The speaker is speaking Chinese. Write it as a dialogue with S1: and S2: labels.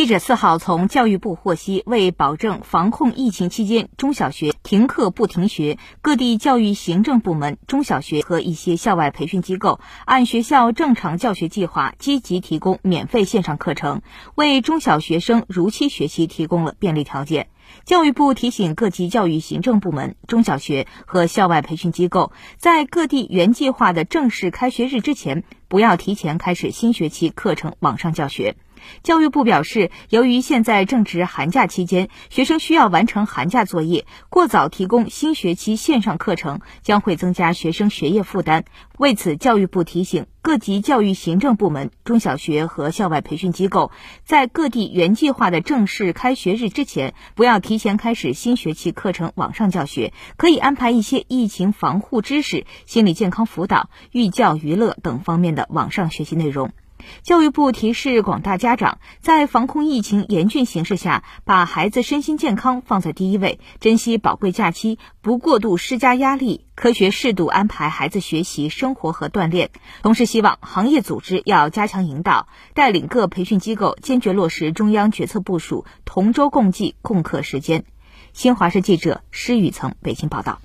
S1: 记者四号从教育部获悉，为保证防控疫情期间中小学停课不停学，各地教育行政部门、中小学和一些校外培训机构按学校正常教学计划，积极提供免费线上课程，为中小学生如期学习提供了便利条件。教育部提醒各级教育行政部门、中小学和校外培训机构，在各地原计划的正式开学日之前，不要提前开始新学期课程网上教学。教育部表示，由于现在正值寒假期间，学生需要完成寒假作业，过早提供新学期线上课程将会增加学生学业负担。为此，教育部提醒各级教育行政部门、中小学和校外培训机构，在各地原计划的正式开学日之前，不要提前开始新学期课程网上教学，可以安排一些疫情防护知识、心理健康辅导、寓教于乐等方面的网上学习内容。教育部提示广大家长，在防控疫情严峻形势下，把孩子身心健康放在第一位，珍惜宝贵假期，不过度施加压力，科学适度安排孩子学习、生活和锻炼。同时，希望行业组织要加强引导，带领各培训机构坚决落实中央决策部署，同舟共济、共克时艰。新华社记者施雨曾北京报道。